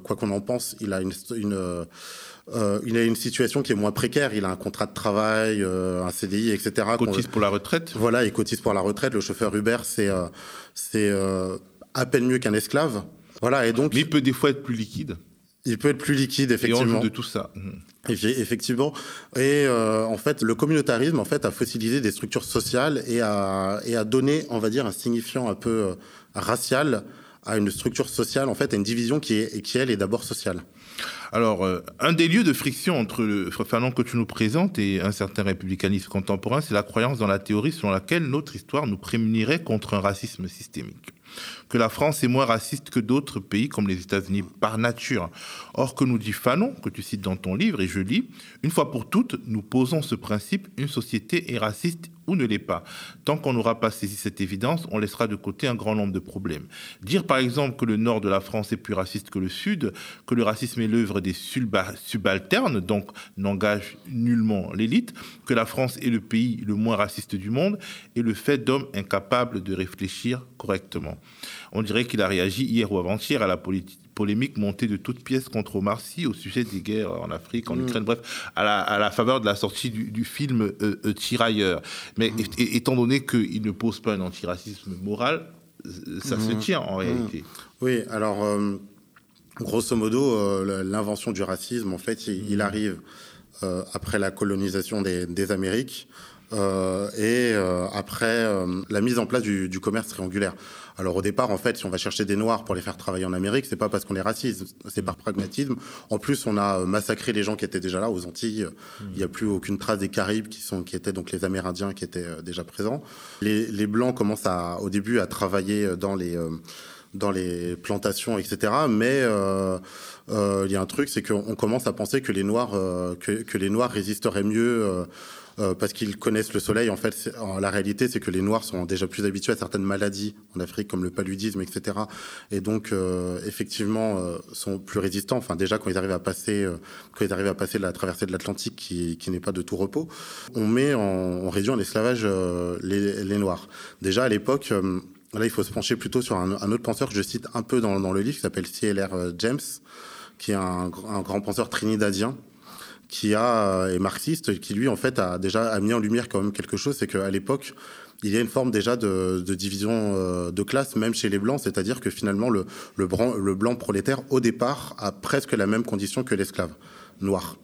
quoi qu'on en pense, il a une, une il a une situation qui est moins précaire. Il a un contrat de travail, un CDI, etc. Cotise pour la retraite. Voilà, il cotise pour la retraite. Le chauffeur Uber, c'est c'est à peine mieux qu'un esclave. Voilà, et donc. Mais il peut des fois être plus liquide. Il peut être plus liquide, effectivement. Et de tout ça. Et effectivement. Et euh, en fait, le communautarisme, en fait, a fossilisé des structures sociales et a, et a donné, on va dire, un signifiant un peu euh, racial à une structure sociale, en fait, à une division qui, est, qui elle, est d'abord sociale. Alors, euh, un des lieux de friction entre le Fanon que tu nous présentes et un certain républicanisme contemporain, c'est la croyance dans la théorie selon laquelle notre histoire nous prémunirait contre un racisme systémique que la France est moins raciste que d'autres pays comme les États-Unis par nature. Or, que nous dit Fanon, que tu cites dans ton livre, et je lis, une fois pour toutes, nous posons ce principe, une société est raciste ou ne l'est pas. Tant qu'on n'aura pas saisi cette évidence, on laissera de côté un grand nombre de problèmes. Dire par exemple que le nord de la France est plus raciste que le sud, que le racisme est l'œuvre des subalternes, donc n'engage nullement l'élite, que la France est le pays le moins raciste du monde, et le fait d'hommes incapables de réfléchir correctement. On dirait qu'il a réagi hier ou avant-hier à la polémique montée de toutes pièces contre Omar Sy au sujet des guerres en Afrique, en mm. Ukraine, bref, à la, faveur de la sortie du, film euh, euh, Tirailleurs. Mais mm. étant donné qu'il ne pose pas un antiracisme moral, ça se mm. tient en réalité. Oui, alors, euh, grosso modo, l'invention du racisme, en fait, il, arrive après la colonisation des, des Amériques. Euh, et euh, après euh, la mise en place du, du, commerce triangulaire. Alors au départ, en fait, si on va chercher des Noirs pour les faire travailler en Amérique, c'est pas parce qu'on est raciste, c'est par pragmatisme. En plus, on a massacré les gens qui étaient déjà là aux Antilles. Il n'y a plus aucune trace des Caraïbes qui sont qui étaient donc les Amérindiens qui étaient déjà présents. Les, les Blancs commencent à, au début à travailler dans les dans les plantations, etc. Mais euh, euh, il y a un truc, c'est qu'on commence à penser que les Noirs, euh, que, que, les Noirs résisteraient mieux euh, parce qu'ils connaissent le soleil. En fait, la réalité, c'est que les Noirs sont déjà plus habitués à certaines maladies en Afrique, comme le paludisme, etc. Et donc, euh, effectivement, euh, sont plus résistants. Enfin, déjà quand ils arrivent à passer, quand ils arrivent à passer la traversée de l'Atlantique, qui, n'est pas de tout repos, on met, en, réduit en esclavage les, Noirs. Déjà à l'époque. Là, il faut se pencher plutôt sur un, autre penseur que je cite un peu dans, le livre, qui s'appelle C.L.R. James, qui est un, grand penseur trinidadien, qui a est marxiste, qui lui en fait a déjà mis en lumière quand même quelque chose, c'est qu'à l'époque il y a une forme déjà de, de division euh, de classe, même chez les blancs, c'est-à-dire que finalement le, le, le blanc prolétaire au départ a presque la même condition que l'esclave noir.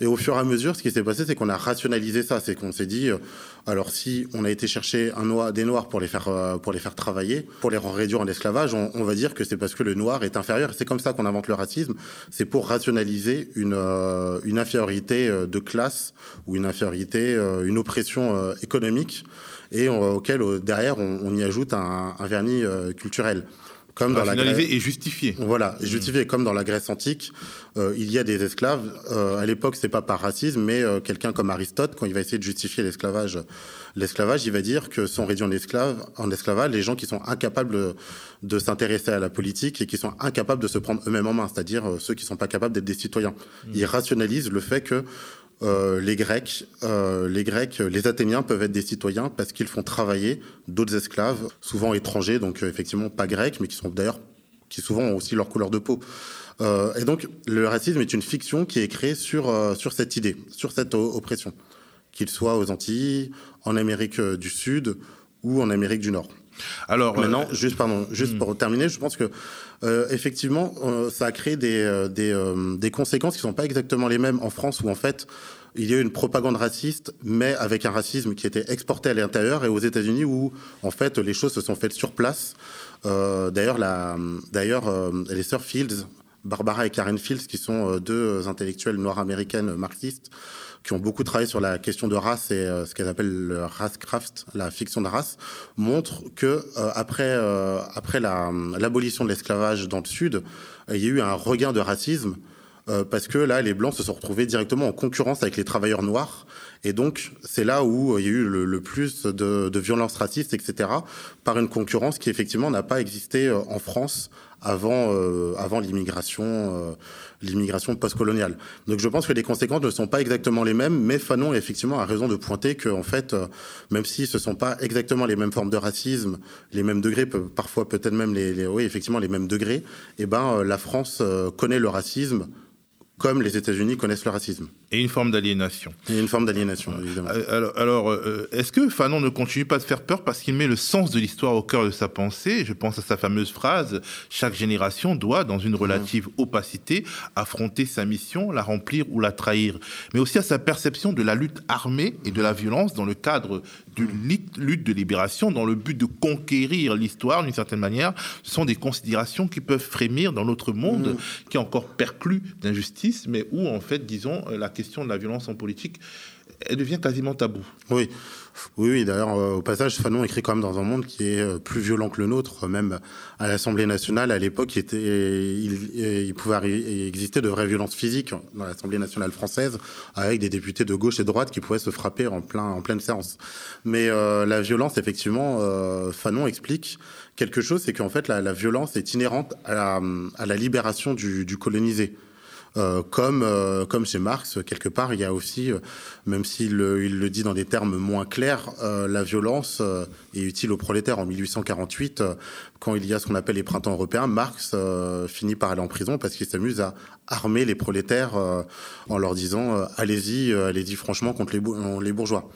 Et au fur et à mesure, ce qui s'est passé, c'est qu'on a rationalisé ça. C'est qu'on s'est dit, euh, alors si on a été chercher un des noirs pour les faire euh, pour les travailler, pour les réduire en esclavage, on, on va dire que c'est parce que le noir est inférieur. C'est comme ça qu'on invente le racisme. C'est pour rationaliser une euh, infériorité de classe ou une infériorité, une oppression économique et auquel derrière on, on, y ajoute un, un vernis culturel comme dans la Grèce, et justifié. Voilà, et justifié comme dans la Grèce antique, euh, il y a des esclaves. Euh, à l'époque, c'est pas par racisme, mais euh, quelqu'un comme Aristote, quand il va essayer de justifier l'esclavage, l'esclavage, il va dire que sont réduits en esclaves, en esclavage, les gens qui sont incapables de, s'intéresser à la politique et qui sont incapables de se prendre eux-mêmes en main, c'est-à-dire euh, ceux qui sont pas capables d'être des citoyens. Mmh. Il rationalise le fait que euh, les Grecs, euh, les Grecs, les Athéniens peuvent être des citoyens parce qu'ils font travailler d'autres esclaves, souvent étrangers, donc euh, effectivement pas grecs, mais qui sont d'ailleurs qui souvent ont aussi leur couleur de peau. Euh, et donc le racisme est une fiction qui est créée sur sur cette idée, sur cette oppression, qu'il soit aux Antilles, en Amérique du Sud ou en Amérique du Nord. Alors maintenant, juste pardon, juste pour terminer, je pense que euh, effectivement, euh, ça a créé des, euh, des, des, conséquences qui sont pas exactement les mêmes en France où en fait il y a eu une propagande raciste, mais avec un racisme qui était exporté à l'intérieur et aux États-Unis où en fait les choses se sont faites sur place. d'ailleurs, la, d'ailleurs, les sœurs Fields Barbara et Karen Fields, qui sont deux intellectuelles noires américaines marxistes, qui ont beaucoup travaillé sur la question de race et ce qu'elles appellent le racecraft, la fiction de race, montrent que après après l'abolition de l'esclavage dans le Sud, il y a eu un regain de racisme parce que là, les Blancs se sont retrouvés directement en concurrence avec les travailleurs noirs et donc, c'est là où il y a eu le, plus de, de violences racistes, etc., par une concurrence qui, effectivement, n'a pas existé euh, en France avant, euh, euh, l'immigration postcoloniale. Donc, je pense que les conséquences ne sont pas exactement les mêmes, mais Fanon, effectivement, a raison de pointer que, en fait, même si ce sont pas exactement les mêmes formes de racisme, les mêmes degrés, parfois peut-être même les, oui, effectivement, les mêmes degrés, eh ben, la France connaît le racisme comme les États-Unis connaissent le racisme. Et une forme d'aliénation. Et une forme d'aliénation, évidemment. Euh, alors, euh, est-ce que Fanon ne continue pas de faire peur parce qu'il met le sens de l'histoire au cœur de sa pensée? Je pense à sa fameuse phrase Chaque génération doit, dans une relative opacité, affronter sa mission, la remplir ou la trahir. Mais aussi à sa perception de la lutte armée et de la violence dans le cadre d'une lutte de libération, dans le but de conquérir l'histoire d'une certaine manière. Ce sont des considérations qui peuvent frémir dans notre monde mmh. qui est encore perclus d'injustice mais où, en fait, disons, euh, la question de la violence en politique, elle devient quasiment tabou. Oui, oui, oui. D'ailleurs, euh, au passage, Fanon écrit quand même dans un monde qui est euh, plus violent que le nôtre. Même à l'Assemblée nationale, à l'époque, il, pouvait exister de vraies violences physiques dans l'Assemblée nationale française, avec des députés de gauche et de droite qui pouvaient se frapper en, plein, en pleine séance. Mais la violence, effectivement, Fanon explique quelque chose, c'est qu'en fait, la, violence est inhérente à la, libération du colonisé. Euh, comme euh, comme chez Marx quelque part il y a aussi euh, même s'il il le dit dans des termes moins clairs la violence est utile aux prolétaires en 1848 quand il y a ce qu'on appelle les printemps européens Marx finit par aller en prison parce qu'il s'amuse à armer les prolétaires en leur disant allez-y allez-y franchement contre les, les bourgeois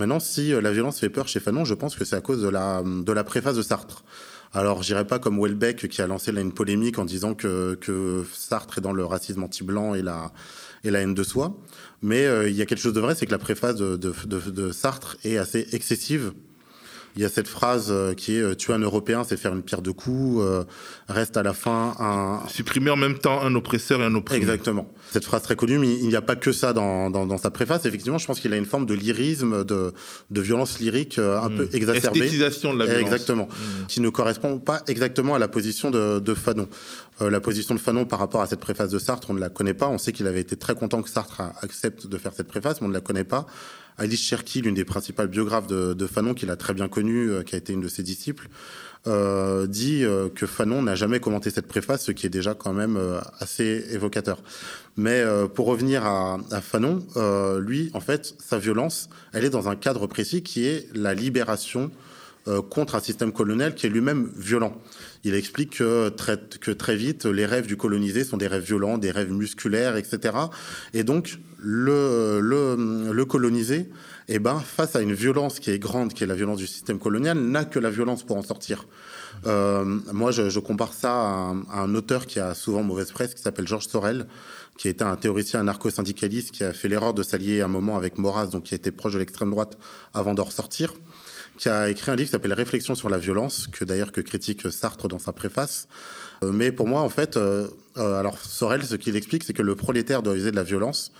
Maintenant, si la violence fait peur chez Fanon, je pense que c'est à cause de la, de la préface de Sartre. Alors, j'irai pas comme Welbeck qui a lancé une polémique en disant que, que Sartre est dans le racisme anti-blanc et la, et la haine de soi. Mais euh, il y a quelque chose de vrai, c'est que la préface de, de, de Sartre est assez excessive il y a cette phrase euh, qui est euh, tuer un Européen, c'est faire une pierre de coups. Euh, reste à la fin un supprimer en même temps un oppresseur et un opprimé. Exactement. Cette phrase très connue, mais il n'y a pas que ça dans, dans, dans sa préface. Effectivement, je pense qu'il a une forme de lyrisme, de, de violence lyrique un peu hmm. exacerbée. Esthétisation de la violence. Exactement. Hmm. Qui ne correspond pas exactement à la position de, de Fanon. la position de Fanon par rapport à cette préface de Sartre, on ne la connaît pas. On sait qu'il avait été très content que Sartre accepte de faire cette préface, mais on ne la connaît pas. Alice Cherki, l'une des principales biographes de, Fanon, qu'il a très bien connue, euh, qui a été une de ses disciples, euh, dit euh, que Fanon n'a jamais commenté cette préface, ce qui est déjà quand même assez évocateur. Mais pour revenir à Fanon, lui, en fait, sa violence, elle est dans un cadre précis qui est la libération contre un système colonial qui est lui-même violent. Il explique que très, que très vite, les rêves du colonisé sont des rêves violents, des rêves musculaires, etc. Et donc, le, colonisé, eh ben, face à une violence qui est grande, qui est la violence du système colonial, n'a que la violence pour en sortir. Euh, moi, je, compare ça à un, à un, auteur qui a souvent mauvaise presse, qui s'appelle Georges Sorel, qui était un théoricien anarcho-syndicaliste, qui a fait l'erreur de s'allier un moment avec Maurras, donc qui était proche de l'extrême droite avant d'en ressortir qui a écrit un livre qui s'appelle Réflexion sur la violence, que d'ailleurs que critique Sartre dans sa préface. Euh, mais pour moi, en fait, euh, euh, alors Sorel, ce qu'il explique, c'est que le prolétaire doit user de la violence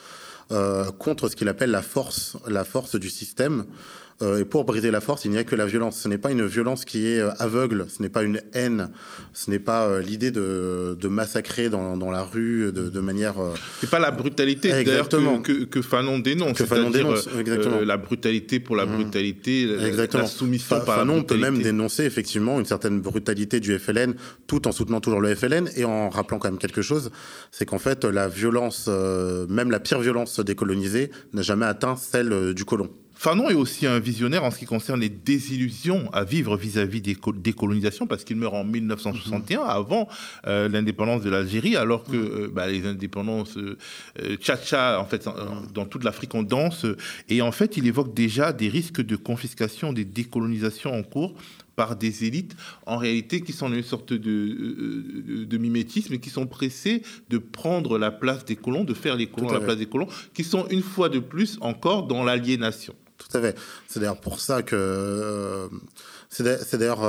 contre ce qu'il appelle la force, la force du système. Euh, et pour briser la force, il n'y a que la violence. Ce n'est pas une violence qui est euh, aveugle, ce n'est pas une haine, ce n'est pas euh, l'idée de, de, massacrer dans, dans, la rue de, de manière. C'est pas la brutalité d'ailleurs que, que, que, Fanon dénonce. Que Fanon dénonce, exactement. la brutalité pour la mmh. brutalité, exactement. la soumission par Fanon peut même dénoncer effectivement une certaine brutalité du FLN, tout en soutenant toujours le FLN et en rappelant quand même quelque chose, c'est qu'en fait la violence, même la pire violence décolonisée, n'a jamais atteint celle du colon. Fanon est aussi un visionnaire en ce qui concerne les désillusions à vivre vis-à-vis des décolonisations, parce qu'il meurt en 1961, mhm. avant euh, l'indépendance de l'Algérie, alors que euh, bah, les indépendances euh, tcha-tcha, en fait, dans toute l'Afrique, on danse. Et en fait, il évoque déjà des risques de confiscation des décolonisations en cours par des élites, en réalité, qui sont une sorte de, de, de, mimétisme et qui sont pressés de prendre la place des colons, de faire les colons à la place des colons, qui sont une fois de plus encore dans l'aliénation. Tout à fait. C'est d'ailleurs pour ça que. Euh, c'est d'ailleurs.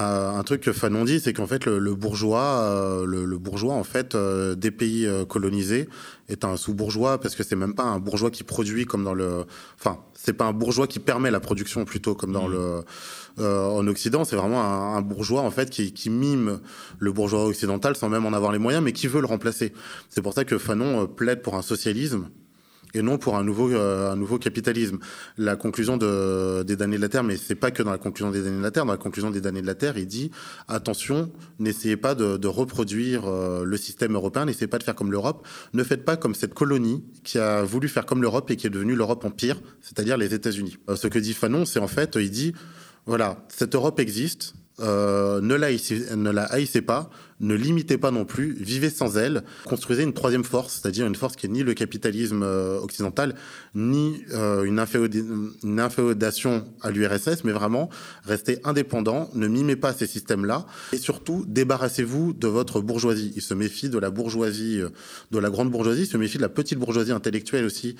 Euh, un truc que Fanon dit, c'est qu'en fait le, bourgeois, le, bourgeois en fait des pays colonisés est un sous-bourgeois parce que c'est même pas un bourgeois qui produit comme dans le, enfin c'est pas un bourgeois qui permet la production plutôt comme dans mmh. le en Occident, c'est vraiment un, bourgeois en fait qui, qui, mime le bourgeois occidental sans même en avoir les moyens, mais qui veut le remplacer. C'est pour ça que Fanon plaide pour un socialisme et non pour un nouveau, euh, un nouveau capitalisme. La conclusion de, des damnés de la Terre, mais c'est pas que dans la conclusion des damnés de la Terre, dans la conclusion des damnés de la Terre, il dit attention, n'essayez pas de, de reproduire euh, le système européen, n'essayez pas de faire comme l'Europe, ne faites pas comme cette colonie qui a voulu faire comme l'Europe et qui est devenue l'Europe empire, c'est-à-dire les États-Unis. Euh, ce que dit Fanon, c'est en fait, il dit voilà, cette Europe existe, euh, ne, la haïssez, pas, ne limitez pas non plus, vivez sans elle, construisez une troisième force, c'est-à-dire une force qui est ni le capitalisme euh, occidental, ni euh, une, une, inféodation à l'URSS, mais vraiment restez indépendant, ne mimez pas ces systèmes-là, et surtout débarrassez-vous de votre bourgeoisie. Il se méfie de la bourgeoisie, de la grande bourgeoisie, il se méfie de la petite bourgeoisie intellectuelle aussi,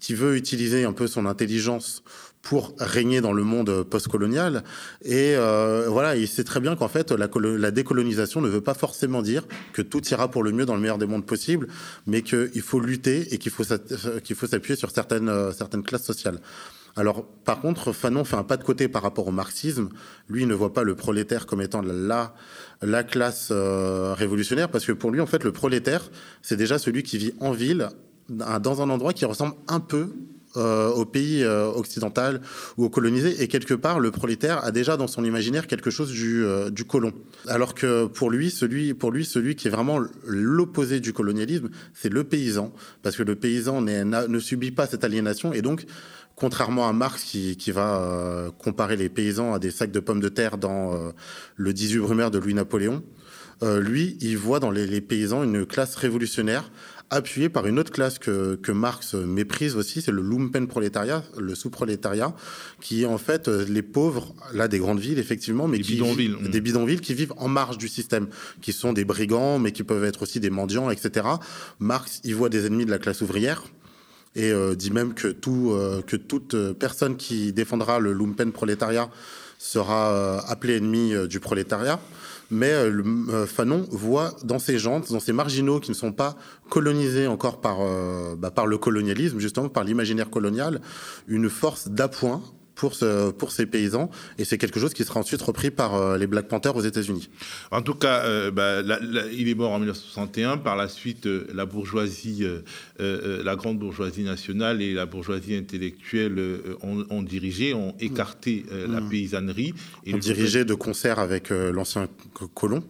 qui veut utiliser un peu son intelligence pour régner dans le monde postcolonial. Et euh, voilà, il sait très bien qu'en fait, la, décolonisation ne veut pas forcément dire que tout ira pour le mieux dans le meilleur des mondes possibles, mais qu'il faut lutter et qu'il faut faut s'appuyer sur certaines euh, certaines classes sociales. Alors, par contre, Fanon fait un pas de côté par rapport au marxisme. Lui, il ne voit pas le prolétaire comme étant la, la classe euh, révolutionnaire, parce que pour lui, en fait, le prolétaire, c'est déjà celui qui vit en ville, dans un endroit qui ressemble un peu euh, au pays euh, occidental ou au colonisé. Et quelque part, le prolétaire a déjà dans son imaginaire quelque chose du, euh, du colon. Alors que pour lui, celui, pour lui, celui qui est vraiment l'opposé du colonialisme, c'est le paysan. Parce que le paysan ne subit pas cette aliénation. Et donc, contrairement à Marx qui, va comparer les paysans à des sacs de pommes de terre dans le 18 brumaire de Louis-Napoléon, lui, il voit dans les, paysans une classe révolutionnaire appuyé par une autre classe que, que Marx méprise aussi, c'est le lumpenprolétariat, le sous-prolétariat, qui est en fait euh, les pauvres, là des grandes villes effectivement, mais des qui bidonvilles, des bidonvilles qui vivent en marge du système, qui sont des brigands, mais qui peuvent être aussi des mendiants, etc. Marx y voit des ennemis de la classe ouvrière et euh, dit même que tout euh, que toute personne qui défendra le lumpen prolétariat sera appelée ennemie du prolétariat mais euh, euh, Fanon voit dans ces gens, dans ces marginaux qui ne sont pas colonisés encore par, euh, bah, par le colonialisme, justement par l'imaginaire colonial, une force d'appoint pour, ce, pour ces paysans. Et c'est quelque chose qui sera ensuite repris par euh, les Black Panthers aux États-Unis. En tout cas, euh, bah, il est mort en 1961. Par la suite, euh, la bourgeoisie, la grande bourgeoisie nationale et la bourgeoisie intellectuelle ont, dirigé, ont écarté la mmh. paysannerie. Et ont dirigé de concert avec l'ancien colon.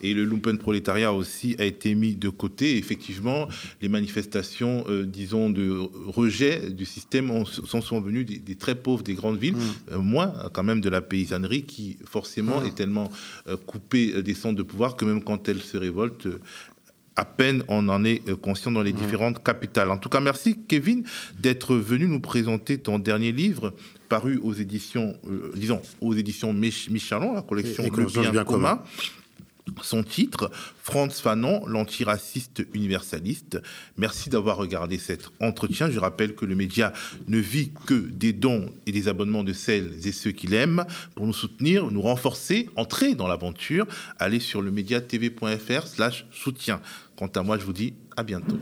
Et le lumpenprolétariat aussi a été mis de côté. effectivement, les manifestations, euh, disons, de rejet du système ont, sont, sont venues des, très pauvres des grandes villes, mmh. euh, moins quand même de la paysannerie qui forcément mmh. est tellement euh, coupée des centres de pouvoir que même quand elle se révolte, à peine on en est conscient dans les mmh. différentes capitales. En tout cas, merci Kevin d'être venu nous présenter ton dernier livre paru aux éditions, disons, aux éditions Michalon, la collection Le bien, commun. Son titre, Franz Fanon, l'antiraciste universaliste. Merci d'avoir regardé cet entretien. Je rappelle que le média ne vit que des dons et des abonnements de celles et ceux qui l'aiment. Pour nous soutenir, nous renforcer, entrer dans l'aventure, allez sur le médiatv.fr slash soutien. Quant à moi, je vous dis à bientôt.